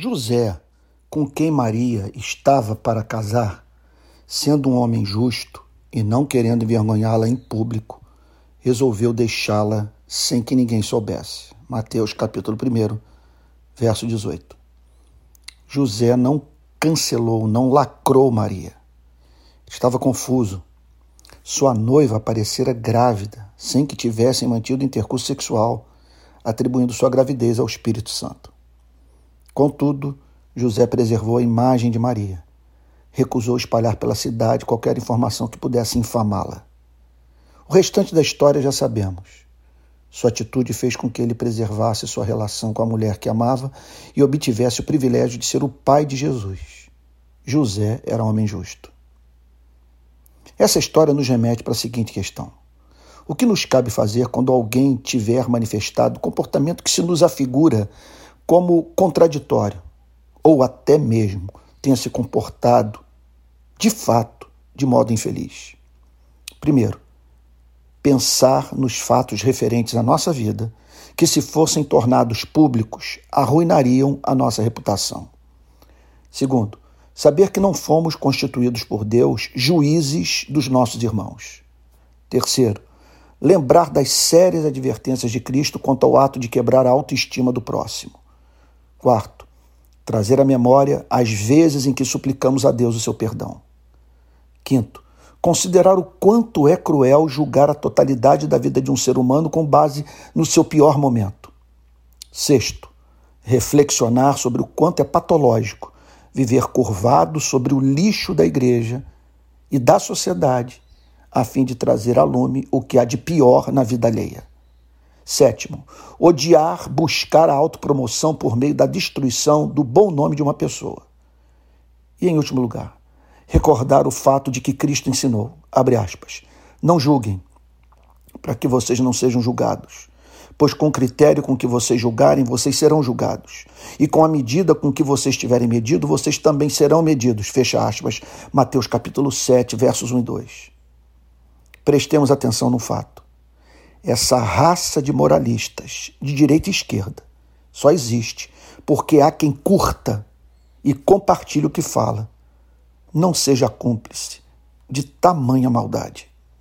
José, com quem Maria estava para casar, sendo um homem justo e não querendo envergonhá-la em público, resolveu deixá-la sem que ninguém soubesse. Mateus capítulo 1, verso 18. José não cancelou, não lacrou Maria. Estava confuso. Sua noiva aparecera grávida, sem que tivessem mantido intercurso sexual, atribuindo sua gravidez ao Espírito Santo. Contudo, José preservou a imagem de Maria. Recusou espalhar pela cidade qualquer informação que pudesse infamá-la. O restante da história já sabemos. Sua atitude fez com que ele preservasse sua relação com a mulher que amava e obtivesse o privilégio de ser o pai de Jesus. José era um homem justo. Essa história nos remete para a seguinte questão: O que nos cabe fazer quando alguém tiver manifestado comportamento que se nos afigura como contraditório, ou até mesmo tenha se comportado, de fato, de modo infeliz. Primeiro, pensar nos fatos referentes à nossa vida, que, se fossem tornados públicos, arruinariam a nossa reputação. Segundo, saber que não fomos constituídos por Deus juízes dos nossos irmãos. Terceiro, lembrar das sérias advertências de Cristo quanto ao ato de quebrar a autoestima do próximo. Quarto, trazer à memória as vezes em que suplicamos a Deus o seu perdão. Quinto, considerar o quanto é cruel julgar a totalidade da vida de um ser humano com base no seu pior momento. Sexto, reflexionar sobre o quanto é patológico viver curvado sobre o lixo da igreja e da sociedade, a fim de trazer a lume o que há de pior na vida alheia. Sétimo, odiar, buscar a autopromoção por meio da destruição do bom nome de uma pessoa. E em último lugar, recordar o fato de que Cristo ensinou, abre aspas, não julguem, para que vocês não sejam julgados, pois com o critério com que vocês julgarem, vocês serão julgados, e com a medida com que vocês tiverem medido, vocês também serão medidos, fecha aspas, Mateus capítulo 7, versos 1 e 2. Prestemos atenção no fato essa raça de moralistas, de direita e esquerda, só existe porque há quem curta e compartilhe o que fala. Não seja cúmplice de tamanha maldade.